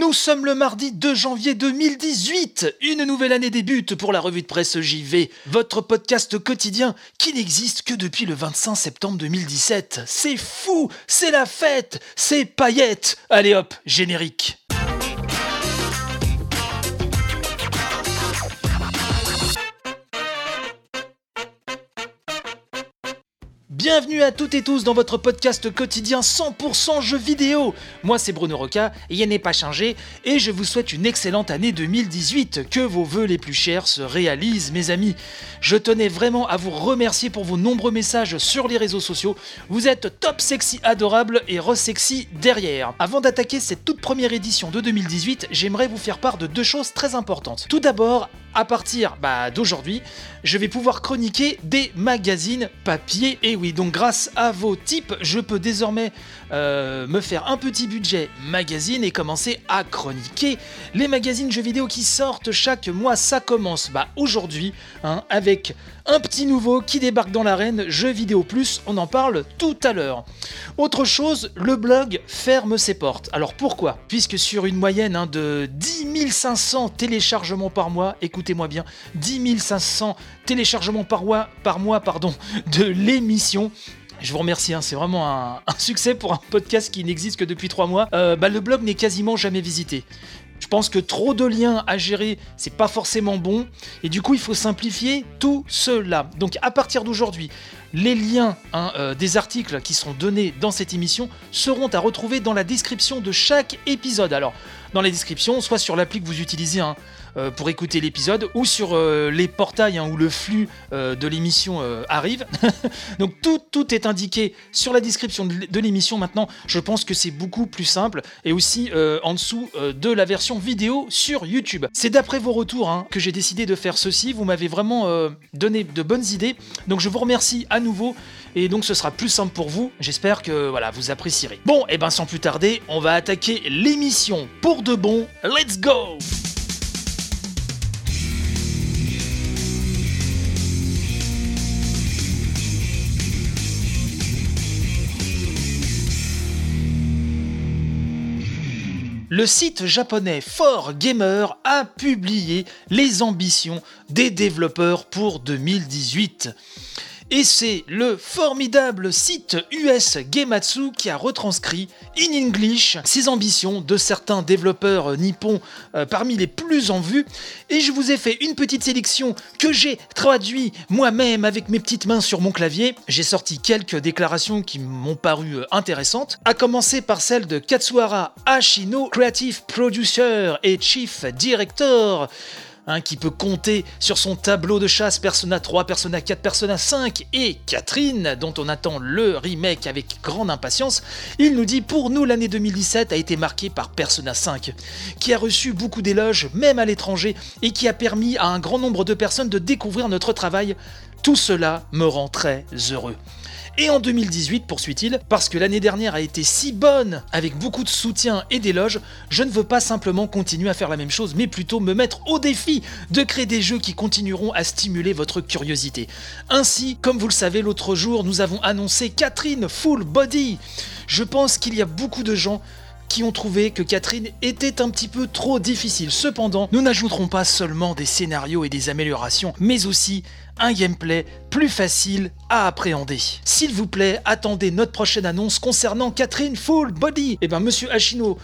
Nous sommes le mardi 2 janvier 2018. Une nouvelle année débute pour la revue de presse JV, votre podcast quotidien qui n'existe que depuis le 25 septembre 2017. C'est fou, c'est la fête, c'est paillettes. Allez hop, générique. Bienvenue à toutes et tous dans votre podcast quotidien 100% jeux vidéo. Moi c'est Bruno Roca, rien n'est pas changé, et je vous souhaite une excellente année 2018, que vos vœux les plus chers se réalisent mes amis. Je tenais vraiment à vous remercier pour vos nombreux messages sur les réseaux sociaux, vous êtes top sexy adorable et re-sexy derrière. Avant d'attaquer cette toute première édition de 2018, j'aimerais vous faire part de deux choses très importantes. Tout d'abord, à partir bah, d'aujourd'hui, je vais pouvoir chroniquer des magazines papier. Et oui, donc grâce à vos types, je peux désormais euh, me faire un petit budget magazine et commencer à chroniquer les magazines jeux vidéo qui sortent chaque mois. Ça commence bah, aujourd'hui hein, avec un petit nouveau qui débarque dans l'arène, Jeux Vidéo Plus, on en parle tout à l'heure. Autre chose, le blog ferme ses portes. Alors pourquoi? Puisque sur une moyenne hein, de 10 500 téléchargements par mois, écoutez-moi bien, 10 500 téléchargements par mois, par mois pardon, de l'émission, je vous remercie, hein, c'est vraiment un, succès pour un podcast qui n'existe que depuis 3 mois. Euh, bah, le blog n'est quasiment jamais visité. Je pense que trop de liens à gérer, c'est pas forcément bon. Et du coup, il faut simplifier tout cela. Donc à partir d'aujourd'hui, les liens hein, euh, des articles qui sont donnés dans cette émission seront à retrouver dans la description de chaque épisode. Alors, dans la description, soit sur l'appli que vous utilisez, hein, euh, pour écouter l'épisode ou sur euh, les portails hein, où le flux euh, de l'émission arrive. Donc tout, est indiqué sur la description de l'émission maintenant. Je pense que c'est beaucoup plus simple et aussi en dessous de la version vidéo sur YouTube. C'est d'après vos retours hein, que j'ai décidé de faire ceci. Vous m'avez vraiment donné de bonnes idées. Donc je vous remercie à nouveau et donc ce sera plus simple pour vous. J'espère que voilà, vous apprécierez. Bon, et ben sans plus tarder, on va attaquer l'émission pour de bon. Let's go! Le site japonais 4Gamer a publié les ambitions des développeurs pour 2018. Et c'est le formidable site US Gematsu qui a retranscrit in English ses ambitions de certains développeurs nippons euh, parmi les plus en vue. Et je vous ai fait une petite sélection que j'ai traduit moi-même avec mes petites mains sur mon clavier. J'ai sorti quelques déclarations qui m'ont paru euh, intéressantes, à commencer par celle de Katsuhara Ashino, Creative Producer et Chief Director Hein, qui peut compter sur son tableau de chasse Persona 3, Persona 4, Persona 5 et Catherine, dont on attend le remake avec grande impatience, il nous dit pour nous l'année 2017 a été marquée par Persona 5, qui a reçu beaucoup d'éloges, même à l'étranger, et qui a permis à un grand nombre de personnes de découvrir notre travail. Tout cela me rend très heureux. Et en 2018, poursuit-il, parce que l'année dernière a été si bonne, avec beaucoup de soutien et d'éloges, je ne veux pas simplement continuer à faire la même chose, mais plutôt me mettre au défi de créer des jeux qui continueront à stimuler votre curiosité. Ainsi, comme vous le savez, l'autre jour, nous avons annoncé Catherine Full Body. Je pense qu'il y a beaucoup de gens qui ont trouvé que Catherine était un petit peu trop difficile. Cependant, nous n'ajouterons pas seulement des scénarios et des améliorations, mais aussi un gameplay plus facile à appréhender. S'il vous plaît, attendez notre prochaine annonce concernant Catherine Full Body. Eh ben, monsieur Hachino,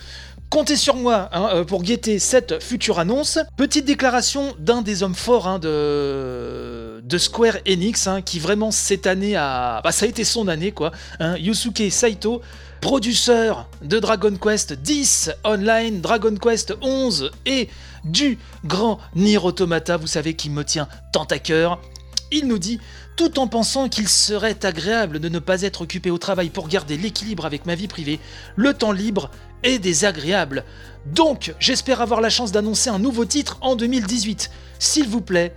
Comptez sur moi hein, euh, pour guetter cette future annonce. Petite déclaration d'un des hommes forts hein, de... Square Enix, hein, qui vraiment cette année a... Bah, ça a été son année quoi. Yusuke Saito, producteur de Dragon Quest 10 Online, Dragon Quest 11 et du grand Nier Automata, vous savez qui me tient tant à cœur. Il nous dit, tout en pensant qu'il serait agréable de ne pas être occupé au travail pour garder l'équilibre avec ma vie privée, le temps libre désagréable. Donc, j'espère avoir la chance d'annoncer un nouveau titre en 2018. S'il vous plaît,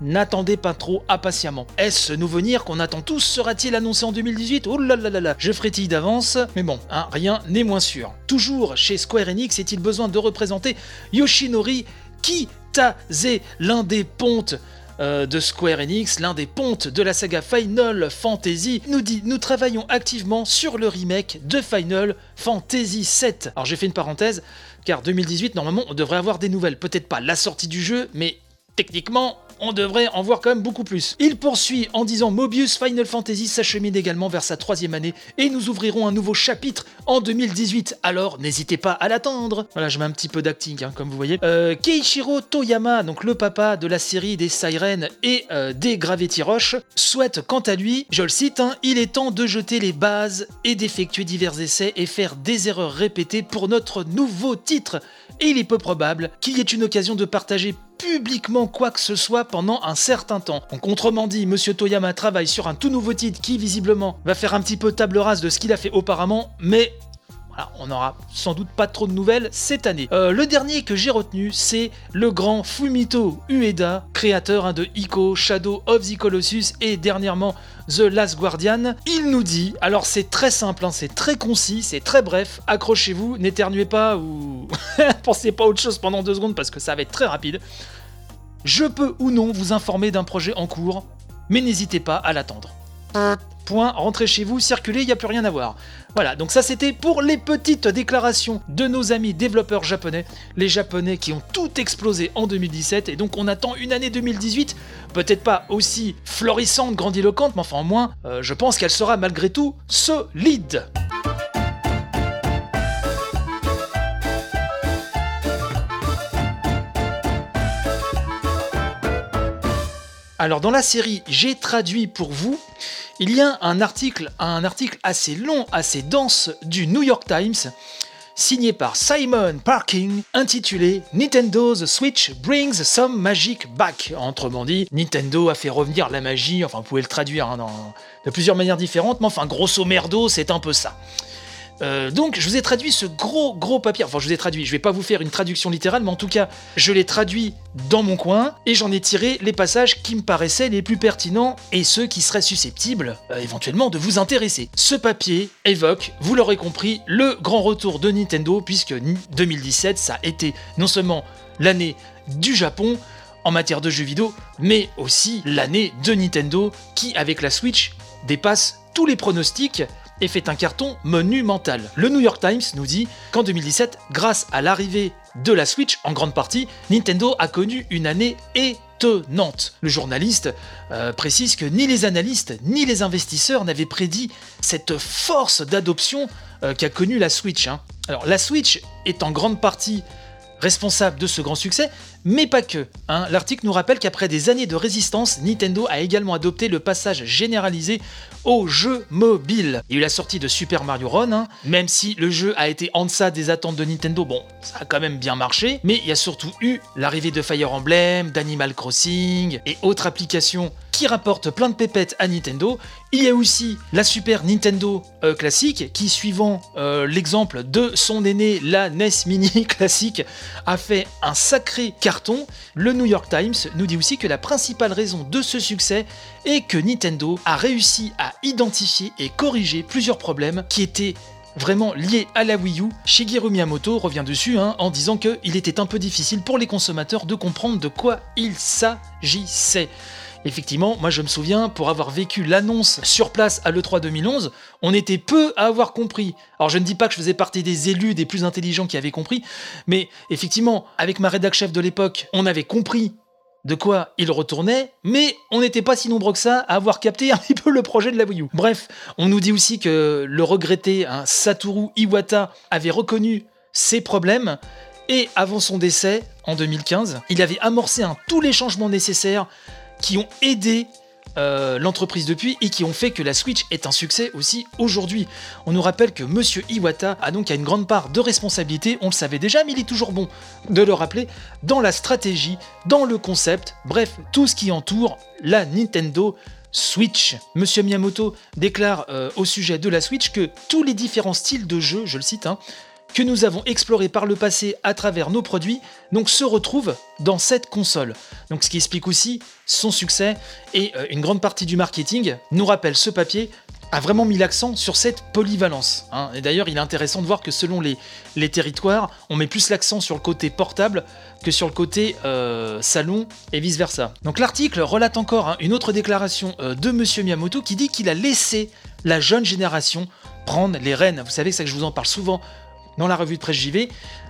n'attendez pas trop impatiemment. Est-ce ce nouveau Nier qu'on attend tous sera-t-il annoncé en 2018 Oh là là là là, je frétille d'avance, mais bon, hein, rien n'est moins sûr. Toujours chez Square Enix, est-il besoin de représenter Yoshinori Kitase, l'un des pontes euh, de Square Enix, l'un des pontes de la saga Final Fantasy, nous dit Nous travaillons activement sur le remake de Final Fantasy VII. Alors j'ai fait une parenthèse, car 2018, normalement, on devrait avoir des nouvelles. Peut-être pas la sortie du jeu, mais techniquement, on devrait en voir quand même beaucoup plus. Il poursuit en disant Mobius Final Fantasy s'achemine également vers sa troisième année et nous ouvrirons un nouveau chapitre en 2018. Alors n'hésitez pas à l'attendre. Voilà, je mets un petit peu d'acting, hein, comme vous voyez. Euh, Keiichiro Toyama, donc le papa de la série des Sirens et euh, des Gravity souhaite quant à lui, je le cite, hein, il est temps de jeter les bases et d'effectuer divers essais et faire des erreurs répétées pour notre nouveau titre. Il est peu probable qu'il y ait une occasion de partager publiquement quoi que ce soit pendant un certain temps. Donc autrement dit, Monsieur Toyama travaille sur un tout nouveau titre qui visiblement va faire un petit peu table rase de ce qu'il a fait auparavant, mais on n'aura sans doute pas trop de nouvelles cette année. Euh, le dernier que j'ai retenu, c'est le grand Fumito Ueda, créateur hein, de Ico, Shadow of the Colossus et dernièrement The Last Guardian. Il nous dit, alors c'est très simple, hein, c'est très concis, c'est très bref, accrochez-vous, n'éternuez pas ou pensez pas autre chose pendant deux secondes parce que ça va être très rapide. Je peux ou non vous informer d'un projet en cours, mais n'hésitez pas à l'attendre. Point, rentrez chez vous, circulez, il n'y a plus rien à voir. Voilà, donc ça c'était pour les petites déclarations de nos amis développeurs japonais, les japonais qui ont tout explosé en 2017, et donc on attend une année 2018, peut-être pas aussi florissante, grandiloquente, mais enfin au moins, euh, je pense qu'elle sera malgré tout solide. Alors dans la série, j'ai traduit pour vous, il y a un article, un article assez long, assez dense du New York Times, signé par Simon Parking, intitulé Nintendo's Switch brings some magic back. Autrement dit, Nintendo a fait revenir la magie, enfin vous pouvez le traduire hein, de plusieurs manières différentes, mais enfin grosso merdo, c'est un peu ça. Euh, donc, je vous ai traduit ce gros, gros papier. Enfin, je vous ai traduit. Je vais pas vous faire une traduction littérale, mais en tout cas, je l'ai traduit dans mon coin et j'en ai tiré les passages qui me paraissaient les plus pertinents et ceux qui seraient susceptibles, euh, éventuellement, de vous intéresser. Ce papier évoque, vous l'aurez compris, le grand retour de Nintendo, puisque 2017, ça a été non seulement l'année du Japon, en matière de jeux vidéo, mais aussi l'année de Nintendo qui, avec la Switch, dépasse tous les pronostics et fait un carton monumental. Le New York Times nous dit qu'en 2017, grâce à l'arrivée de la Switch, en grande partie, Nintendo a connu une année étonnante. Le journaliste euh, précise que ni les analystes ni les investisseurs n'avaient prédit cette force d'adoption euh, qu'a connue la Switch. Hein. Alors la Switch est en grande partie responsable de ce grand succès, mais pas que. Hein. L'article nous rappelle qu'après des années de résistance, Nintendo a également adopté le passage généralisé au jeu mobile. Il y a eu la sortie de Super Mario Run, hein. même si le jeu a été en deçà des attentes de Nintendo, bon, ça a quand même bien marché, mais il y a surtout eu l'arrivée de Fire Emblem, d'Animal Crossing et autres applications qui rapportent plein de pépettes à Nintendo. Il y a aussi la Super Nintendo euh, classique qui, suivant euh, l'exemple de son aîné, la NES Mini classique, a fait un sacré carton. Le New York Times nous dit aussi que la principale raison de ce succès est que Nintendo a réussi à identifier et corriger plusieurs problèmes qui étaient vraiment liés à la Wii U. Shigeru Miyamoto revient dessus hein, en disant qu'il était un peu difficile pour les consommateurs de comprendre de quoi il s'agissait. Effectivement, moi je me souviens, pour avoir vécu l'annonce sur place à l'E3 2011, on était peu à avoir compris. Alors je ne dis pas que je faisais partie des élus des plus intelligents qui avaient compris, mais effectivement, avec ma rédac chef de l'époque, on avait compris de quoi il retournait, mais on n'était pas si nombreux que ça à avoir capté un petit peu le projet de la Wii U. Bref, on nous dit aussi que le regretté hein, Satoru Iwata avait reconnu ses problèmes, et avant son décès, en 2015, il avait amorcé tous les changements nécessaires qui ont aidé euh, l'entreprise depuis et qui ont fait que la Switch est un succès aussi aujourd'hui. On nous rappelle que Monsieur Iwata a donc une grande part de responsabilité, on le savait déjà, mais il est toujours bon de le rappeler, dans la stratégie, dans le concept, bref, tout ce qui entoure la Nintendo Switch. Monsieur Miyamoto déclare euh, au sujet de la Switch que tous les différents styles de jeu, je le cite, hein, que nous avons exploré par le passé à travers nos produits, donc se retrouve dans cette console. Donc ce qui explique aussi son succès et euh, une grande partie du marketing nous rappelle ce papier a vraiment mis l'accent sur cette polyvalence. hein. Et d'ailleurs, il est intéressant de voir que selon les, les territoires, on met plus l'accent sur le côté portable que sur le côté euh, salon et vice-versa. Donc l'article relate encore hein, une autre déclaration euh, de Monsieur Miyamoto qui dit qu'il a laissé la jeune génération prendre les rênes. Vous savez, c'est que je vous en parle souvent dans la revue de presse JV.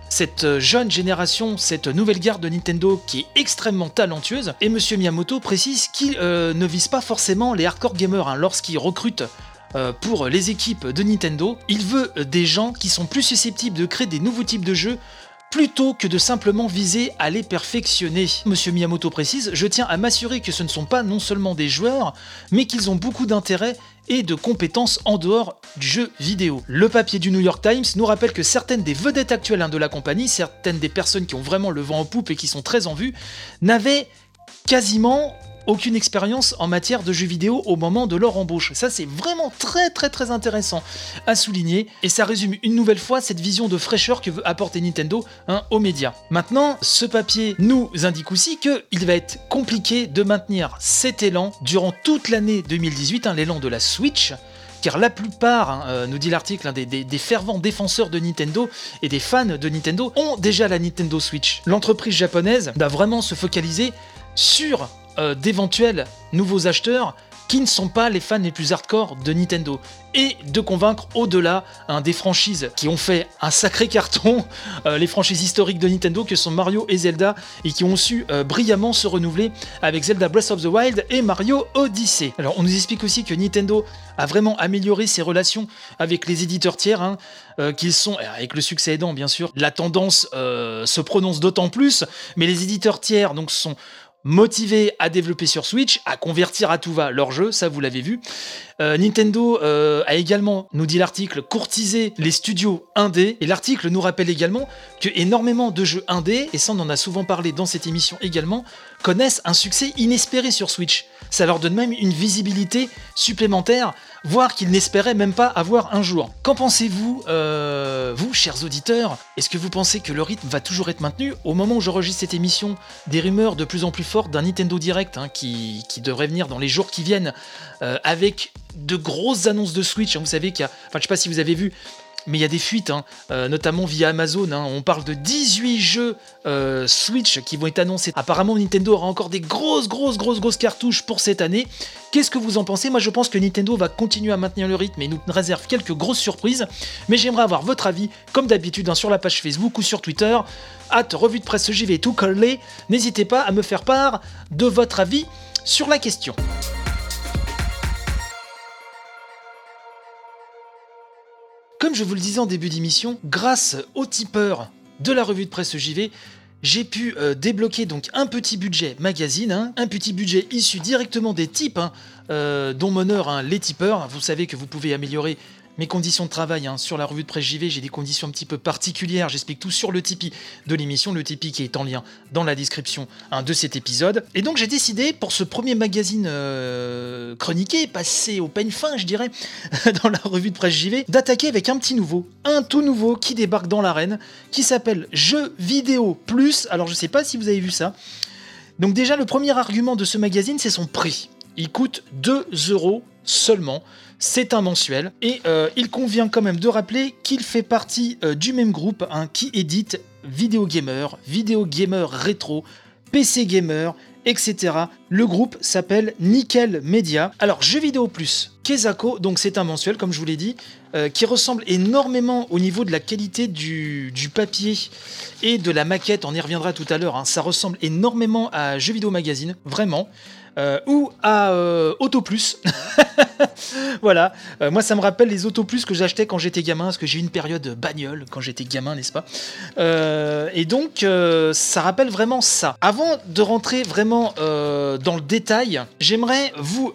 Cette euh, jeune génération, cette nouvelle garde de Nintendo qui est extrêmement talentueuse, et Monsieur Miyamoto précise qu'il euh, ne vise pas forcément les hardcore gamers hein, lorsqu'il recrute euh, pour les équipes de Nintendo. Il veut des gens qui sont plus susceptibles de créer des nouveaux types de jeux plutôt que de simplement viser à les perfectionner. Monsieur Miyamoto précise, je tiens à m'assurer que ce ne sont pas non seulement des joueurs, mais qu'ils ont beaucoup d'intérêt et de compétences en dehors du jeu vidéo. Le papier du New York Times nous rappelle que certaines des vedettes actuelles hein, de la compagnie, certaines des personnes qui ont vraiment le vent en poupe et qui sont très en vue, n'avaient quasiment aucune expérience en matière de jeux vidéo au moment de leur embauche. Ça, c'est vraiment très très très intéressant à souligner et ça résume une nouvelle fois cette vision de fraîcheur que veut apporter Nintendo hein, aux médias. Maintenant, ce papier nous indique aussi qu'il va être compliqué de maintenir cet élan durant toute l'année 2018, hein, l'élan de la Switch car la plupart, hein, euh, nous dit l'article, des, fervents défenseurs de Nintendo et des fans de Nintendo ont déjà la Nintendo Switch. L'entreprise japonaise doit vraiment se focaliser sur euh, d'éventuels nouveaux acheteurs qui ne sont pas les fans les plus hardcore de Nintendo et de convaincre au-delà des franchises qui ont fait un sacré carton, euh, les franchises historiques de Nintendo que sont Mario et Zelda et qui ont su euh, brillamment se renouveler avec Zelda Breath of the Wild et Mario Odyssey. Alors on nous explique aussi que Nintendo a vraiment amélioré ses relations avec les éditeurs tiers, hein, qu'ils sont, avec le succès aidant bien sûr, la tendance se prononce d'autant plus, mais les éditeurs tiers donc sont motivés à développer sur Switch, à convertir à tout va leurs jeux, ça vous l'avez vu. Euh, Nintendo euh, a également, nous dit l'article, courtisé les studios indés, et l'article nous rappelle également que énormément de jeux indés, et ça on en a souvent parlé dans cette émission également, connaissent un succès inespéré sur Switch. Ça leur donne même une visibilité supplémentaire, voire qu'ils n'espéraient même pas avoir un jour. Qu'en pensez-vous, euh, vous, chers auditeurs? Est-ce que vous pensez que le rythme va toujours être maintenu Au moment où j'enregistre cette émission, des rumeurs de plus en plus fortes d'un Nintendo Direct hein, qui, devrait venir dans les jours qui viennent, euh, avec de grosses annonces de Switch. hein. vous savez qu'il y a, enfin, je sais pas si vous avez vu, mais il y a des fuites, hein, euh, notamment via Amazon. hein. on parle de 18 jeux euh, Switch qui vont être annoncés. Apparemment, Nintendo aura encore des grosses, grosses, grosses, grosses cartouches pour cette année. Qu'est-ce que vous en pensez? Moi, je pense que Nintendo va continuer à maintenir le rythme et nous réserve quelques grosses surprises. Mais j'aimerais avoir votre avis, comme d'habitude, hein, sur la page Facebook ou sur Twitter. Hâte, revue de presse JV tout collé. N'hésitez pas à me faire part de votre avis sur la question. Comme je vous le disais en début d'émission, grâce au tipeur de la revue de presse JV, j'ai pu euh, débloquer donc un petit budget magazine, hein, un petit budget issu directement des types hein, euh, dont m'honore hein, les tipeurs. Vous savez que vous pouvez améliorer mes conditions de travail hein, sur la revue de presse JV. J'ai des conditions un petit peu particulières. J'explique tout sur le Tipeee de l'émission, le Tipeee qui est en lien dans la description hein, de cet épisode. Et donc j'ai décidé pour ce premier magazine euh, chroniqué, passé au peigne fin, je dirais, dans la revue de presse JV, d'attaquer avec un petit nouveau, un tout nouveau qui débarque dans l'arène, qui s'appelle Jeux vidéo plus. Alors je sais pas si vous avez vu ça. Donc déjà le premier argument de ce magazine, c'est son prix. Il coûte 2 euros seulement. C'est un mensuel et euh, il convient quand même de rappeler qu'il fait partie euh, du même groupe hein, qui édite Vidéo Gamer, Vidéo Gamer Rétro, PC Gamer, etc. Le groupe s'appelle Nickel Media. Alors, Jeux vidéo plus, Kezako, donc c'est un mensuel, comme je vous l'ai dit, euh, qui ressemble énormément au niveau de la qualité du, papier et de la maquette, on y reviendra tout à l'heure, hein. ça ressemble énormément à Jeux vidéo magazine, vraiment. Ou à euh, Auto Plus. voilà, Euh, moi ça me rappelle les Auto Plus que j'achetais quand j'étais gamin, parce que j'ai eu une période bagnole quand j'étais gamin, n'est-ce pas? Euh, Et donc euh, ça rappelle vraiment ça. Avant de rentrer vraiment dans le détail, j'aimerais vous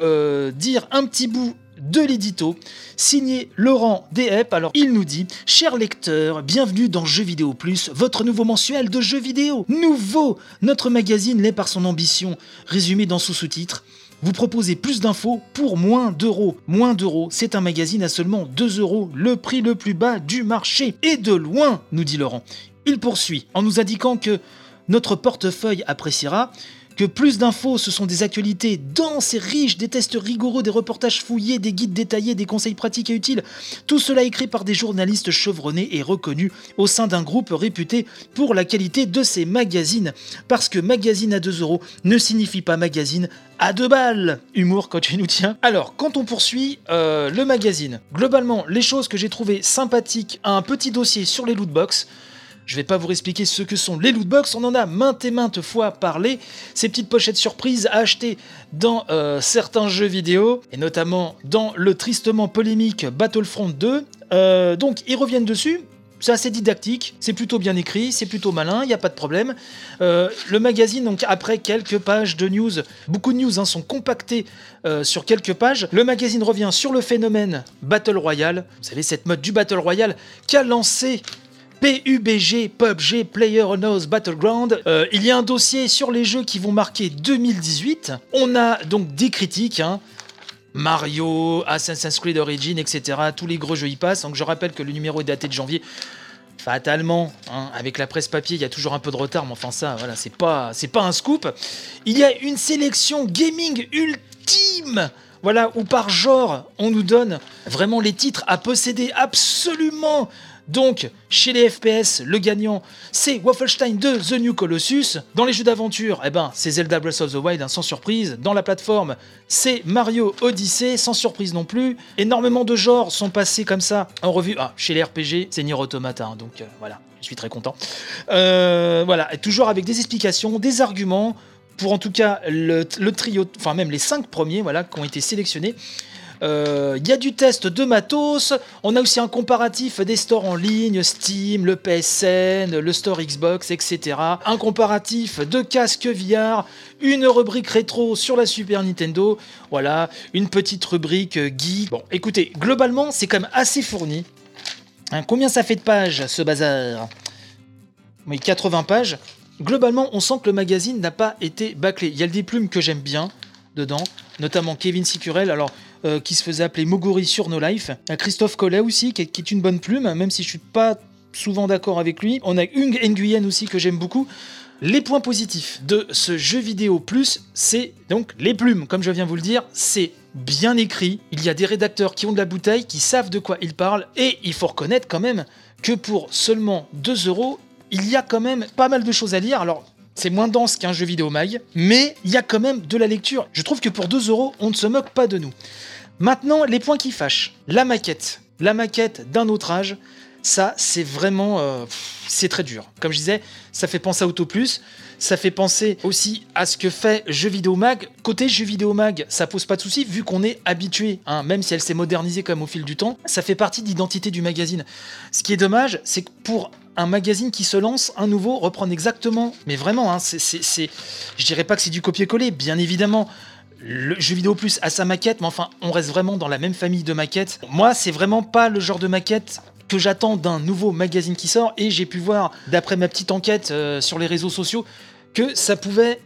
dire un petit bout de l'édito, signé Laurent Dehep. Alors il nous dit Cher lecteur, bienvenue dans Jeux vidéo plus, votre nouveau mensuel de jeux vidéo. Nouveau Notre magazine l'est par son ambition, résumé dans son sous-titre. Vous proposez plus d'infos pour moins d'euros. Moins d'euros, c'est un magazine à seulement 2 euros, le prix le plus bas du marché. Et de loin, nous dit Laurent. Il poursuit en nous indiquant que notre portefeuille appréciera que plus d'infos, ce sont des actualités denses et riches, des tests rigoureux, des reportages fouillés, des guides détaillés, des conseils pratiques et utiles. Tout cela écrit par des journalistes chevronnés et reconnus au sein d'un groupe réputé pour la qualité de ses magazines. Parce que magazine à 2 euros ne signifie pas magazine à deux balles Humour quand tu nous tiens. Alors, quand on poursuit euh, le magazine, globalement, les choses que j'ai trouvées sympathiques, un petit dossier sur les lootbox. Je vais pas vous expliquer ce que sont les lootbox, on en a maintes et maintes fois parlé. Ces petites pochettes surprises à acheter dans euh, certains jeux vidéo, et notamment dans le tristement polémique Battlefront 2. Euh, donc ils reviennent dessus, c'est assez didactique, c'est plutôt bien écrit, c'est plutôt malin, il n'y a pas de problème. Euh, le magazine, donc après quelques pages de news, beaucoup de news hein, sont compactées sur quelques pages, le magazine revient sur le phénomène Battle Royale, vous savez cette mode du Battle Royale qu'a lancé PUBG, PUBG, Player Unknown's Battleground. Euh, il y a un dossier sur les jeux qui vont marquer 2018. On a donc des critiques. Hein. Mario, Assassin's Creed Origin, etc. Tous les gros jeux y passent. Donc je rappelle que le numéro est daté de janvier. Fatalement, hein, avec la presse papier, il y a toujours un peu de retard, mais enfin ça, voilà, c'est pas, c'est pas un scoop. Il y a une sélection gaming ultime voilà, où par genre, on nous donne vraiment les titres à posséder absolument donc, chez les FPS, le gagnant, c'est Wolfenstein 2 The New Colossus. Dans les jeux d'aventure, eh ben, c'est Zelda Breath of the Wild, hein, sans surprise. Dans la plateforme, c'est Mario Odyssey, sans surprise non plus. Énormément de genres sont passés comme ça en revue. Ah, chez les RPG, c'est Nier Automata, hein, donc euh, voilà, je suis très content. Euh, voilà, toujours avec des explications, des arguments, pour en tout cas le, le trio, enfin même les cinq premiers, voilà, qui ont été sélectionnés. Il euh, y a du test de matos. On a aussi un comparatif des stores en ligne, Steam, le PSN, le store Xbox, etc. Un comparatif de casque VR, une rubrique rétro sur la Super Nintendo. Voilà, une petite rubrique geek. Bon, écoutez, globalement, c'est quand même assez fourni. Hein, combien ça fait de pages ce bazar? Oui, 80 pages. Globalement, on sent que le magazine n'a pas été bâclé. Il y a des plumes que j'aime bien dedans, notamment Kevin Sicurel. Alors, euh, qui se faisait appeler Moguri sur No Life. Christophe Collet aussi, qui est, une bonne plume, même si je suis pas souvent d'accord avec lui. On a Hung Nguyen aussi que j'aime beaucoup. Les points positifs de ce jeu vidéo plus, c'est donc les plumes, comme je viens vous le dire, c'est bien écrit. Il y a des rédacteurs qui ont de la bouteille, qui savent de quoi ils parlent, et il faut reconnaître quand même que pour seulement 2 euros, il y a quand même pas mal de choses à lire. Alors, c'est moins dense qu'un jeu vidéo mag, mais il y a quand même de la lecture. Je trouve que pour 2 euros, on ne se moque pas de nous. Maintenant, les points qui fâchent. La maquette. La maquette d'un autre âge, ça, c'est vraiment... Euh, c'est très dur. Comme je disais, ça fait penser à Autoplus. Ça fait penser aussi à ce que fait Jeux Vidéo Mag. Côté Jeux Vidéo Mag, ça pose pas de souci vu qu'on est habitué, hein, même si elle s'est modernisée même au fil du temps. Ça fait partie de l'identité du magazine. Ce qui est dommage, c'est que pour un magazine qui se lance, un nouveau, reprendre exactement, mais vraiment, hein, c'est, je dirais pas que c'est du copier-coller, bien évidemment. Le jeu vidéo plus a sa maquette, mais enfin, on reste vraiment dans la même famille de maquettes. Moi, c'est vraiment pas le genre de maquette que j'attends d'un nouveau magazine qui sort, et j'ai pu voir, d'après ma petite enquête euh, sur les réseaux sociaux, que ça pouvait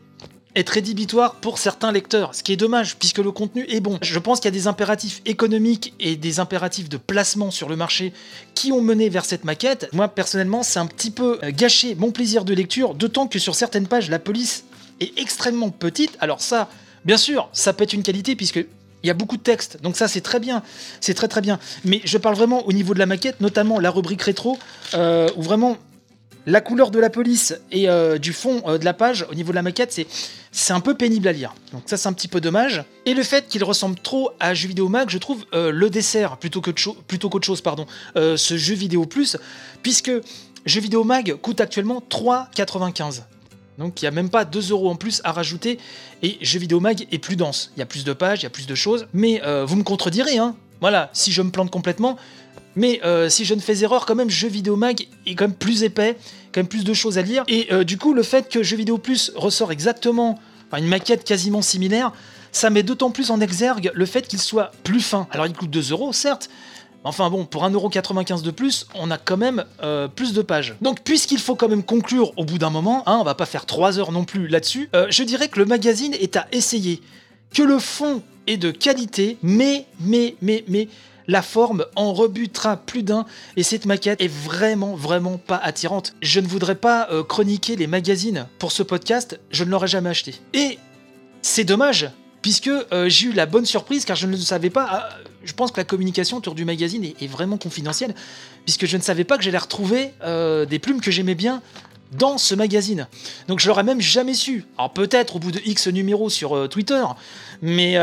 être rédhibitoire pour certains lecteurs, ce qui est dommage puisque le contenu est bon. Je pense qu'il y a des impératifs économiques et des impératifs de placement sur le marché qui ont mené vers cette maquette. Moi personnellement, c'est un petit peu euh, gâché mon plaisir de lecture, d'autant que sur certaines pages, la police est extrêmement petite. Alors ça, bien sûr, ça peut être une qualité puisque il y a beaucoup de texte, donc ça c'est très bien, c'est très très bien. Mais je parle vraiment au niveau de la maquette, notamment la rubrique rétro, euh, où vraiment la couleur de la police et euh, du fond euh, de la page au niveau de la maquette, c'est un peu pénible à lire. Donc ça c'est un petit peu dommage. Et le fait qu'il ressemble trop à jeu vidéo mag, je trouve euh, le dessert plutôt que qu'autre chose, pardon, ce jeu vidéo plus, puisque jeu vidéo mag coûte actuellement 3,95. Donc il n'y a même pas 2 euros en plus à rajouter. Et jeu vidéo mag est plus dense. Il y a plus de pages, il y a plus de choses. Mais vous me contredirez, hein. Voilà, si je me plante complètement, mais euh, si je ne fais erreur, quand même, Jeux Vidéo Mag est quand même plus épais, quand même plus de choses à lire. Et euh, du coup, le fait que Jeux Vidéo Plus ressort exactement, enfin une maquette quasiment similaire, ça met d'autant plus en exergue le fait qu'il soit plus fin. Alors il coûte 2 euros, certes, Enfin bon, pour 1,95€ de plus, on a quand même euh, plus de pages. Donc puisqu'il faut quand même conclure au bout d'un moment, hein, on va pas faire 3 heures non plus là-dessus, je dirais que le magazine est à essayer. Que le fond est de qualité, mais, mais, mais, mais, la forme en rebutera plus d'un et cette maquette est vraiment vraiment pas attirante. Je ne voudrais pas euh, chroniquer les magazines pour ce podcast, je ne l'aurais jamais acheté. Et c'est dommage puisque euh, j'ai eu la bonne surprise car je ne savais pas. Ah, je pense que la communication autour du magazine est, vraiment confidentielle puisque je ne savais pas que j'allais retrouver euh, des plumes que j'aimais bien dans ce magazine. Donc je l'aurais même jamais su. Alors peut-être au bout de X numéros sur euh, Twitter, mais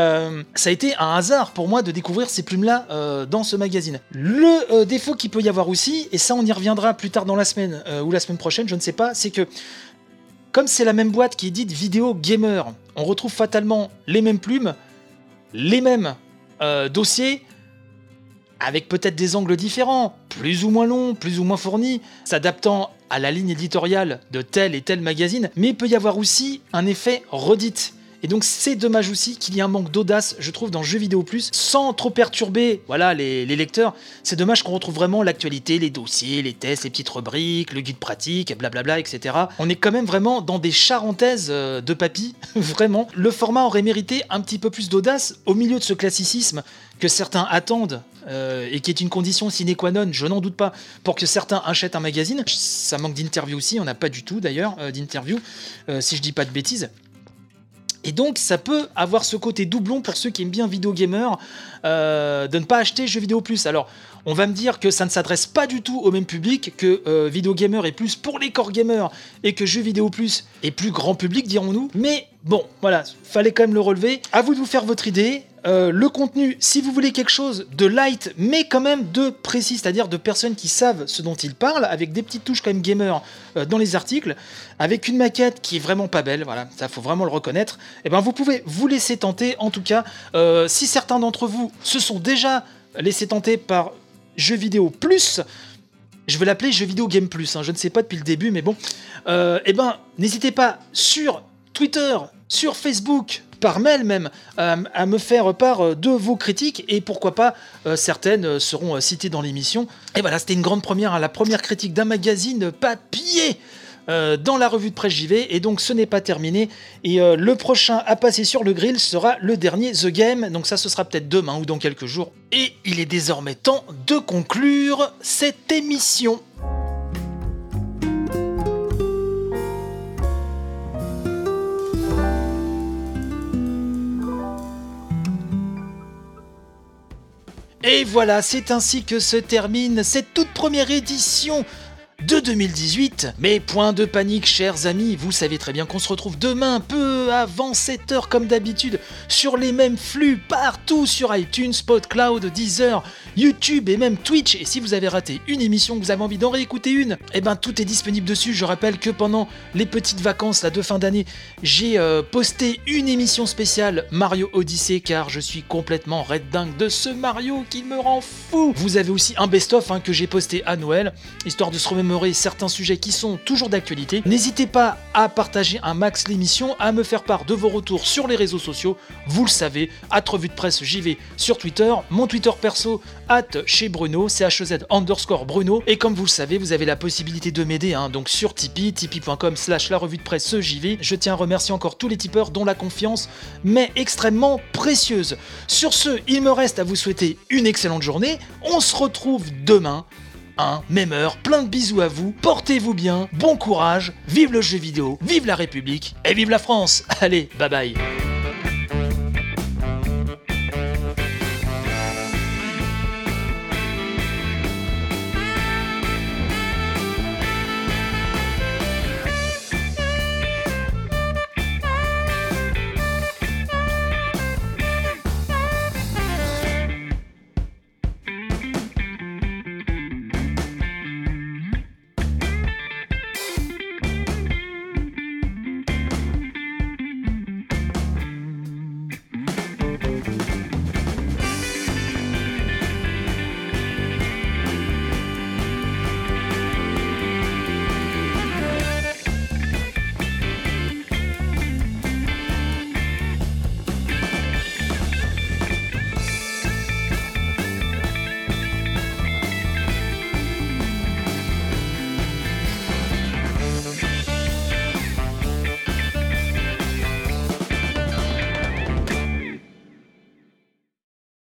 ça a été un hasard pour moi de découvrir ces plumes-là dans ce magazine. Le défaut qu'il peut y avoir aussi, et ça on y reviendra plus tard dans la semaine ou la semaine prochaine, je ne sais pas, c'est que comme c'est la même boîte qui édite Vidéo Gamer, on retrouve fatalement les mêmes plumes, les mêmes euh, dossiers, avec peut-être des angles différents, plus ou moins longs, plus ou moins fournis, s'adaptant à la ligne éditoriale de tel et tel magazine, mais il peut y avoir aussi un effet redite. Et donc c'est dommage aussi qu'il y ait un manque d'audace, je trouve, dans Jeux Vidéo Plus, sans trop perturber voilà, les, lecteurs. C'est dommage qu'on retrouve vraiment l'actualité, les dossiers, les tests, les petites rubriques, le guide pratique, blablabla, etc. On est quand même vraiment dans des charentaises euh, de papy, vraiment. Le format aurait mérité un petit peu plus d'audace au milieu de ce classicisme que certains attendent euh, et qui est une condition sine qua non, je n'en doute pas, pour que certains achètent un magazine. Ça manque d'interview aussi, on n'a pas du tout d'ailleurs euh, d'interview, si je dis pas de bêtises. Et donc ça peut avoir ce côté doublon pour ceux qui aiment bien Vidéo Gamer euh, de ne pas acheter Jeux Vidéo Plus. Alors on va me dire que ça ne s'adresse pas du tout au même public, que euh, Vidéo Gamer est plus pour les core gamers et que Jeux Vidéo Plus est plus grand public dirons-nous. Mais bon voilà, fallait quand même le relever. À vous de vous faire votre idée. Euh, le contenu, si vous voulez quelque chose de light, mais quand même de précis, c'est-à-dire de personnes qui savent ce dont ils parlent, avec des petites touches quand même gamer euh, dans les articles, avec une maquette qui est vraiment pas belle, voilà, ça faut vraiment le reconnaître, et eh ben vous pouvez vous laisser tenter. En tout cas, euh, si certains d'entre vous se sont déjà laissés tenter par Jeux vidéo plus, je vais l'appeler Jeux vidéo game plus, hein, je ne sais pas depuis le début, mais bon, et eh ben n'hésitez pas sur Twitter, sur Facebook, par mail même, euh, à me faire part euh, de vos critiques et pourquoi pas euh, certaines seront citées dans l'émission. Et voilà, c'était une grande première, hein, la première critique d'un magazine papier dans la revue de presse JV et donc ce n'est pas terminé et le prochain à passer sur le grill sera le dernier The Game donc ça ce sera peut-être demain ou dans quelques jours et il est désormais temps de conclure cette émission. Et voilà, c'est ainsi que se termine cette toute première édition de 2018. Mais point de panique, chers amis, vous savez très bien qu'on se retrouve demain, peu avant 7h comme d'habitude, sur les mêmes flux partout sur iTunes, PodCloud, Deezer, YouTube et même Twitch. Et si vous avez raté une émission, que vous avez envie d'en réécouter une, eh ben tout est disponible dessus. Je rappelle que pendant les petites vacances là, de fin d'année, j'ai euh, posté une émission spéciale Mario Odyssey car je suis complètement red dingue de ce Mario qui me rend fou. Vous avez aussi un best-of hein, que j'ai posté à Noël, histoire de se remémorer certains sujets qui sont toujours d'actualité. N'hésitez pas à partager un max l'émission, à me faire part de vos retours sur les réseaux sociaux. Vous le savez, à revue de presse vais sur Twitter, mon Twitter perso, at chez Bruno, CHZ underscore Bruno. Et comme vous le savez, vous avez la possibilité de m'aider, hein, donc sur Tipeee, tipeee.com slash la revue de presse vais. Je tiens à remercier encore tous les tipeurs dont la confiance m'est extrêmement précieuse. Sur ce, il me reste à vous souhaiter une excellente journée. On se retrouve demain même heure, plein de bisous à vous, portez-vous bien, bon courage, vive le jeu vidéo, vive la République et vive la France. Allez, bye bye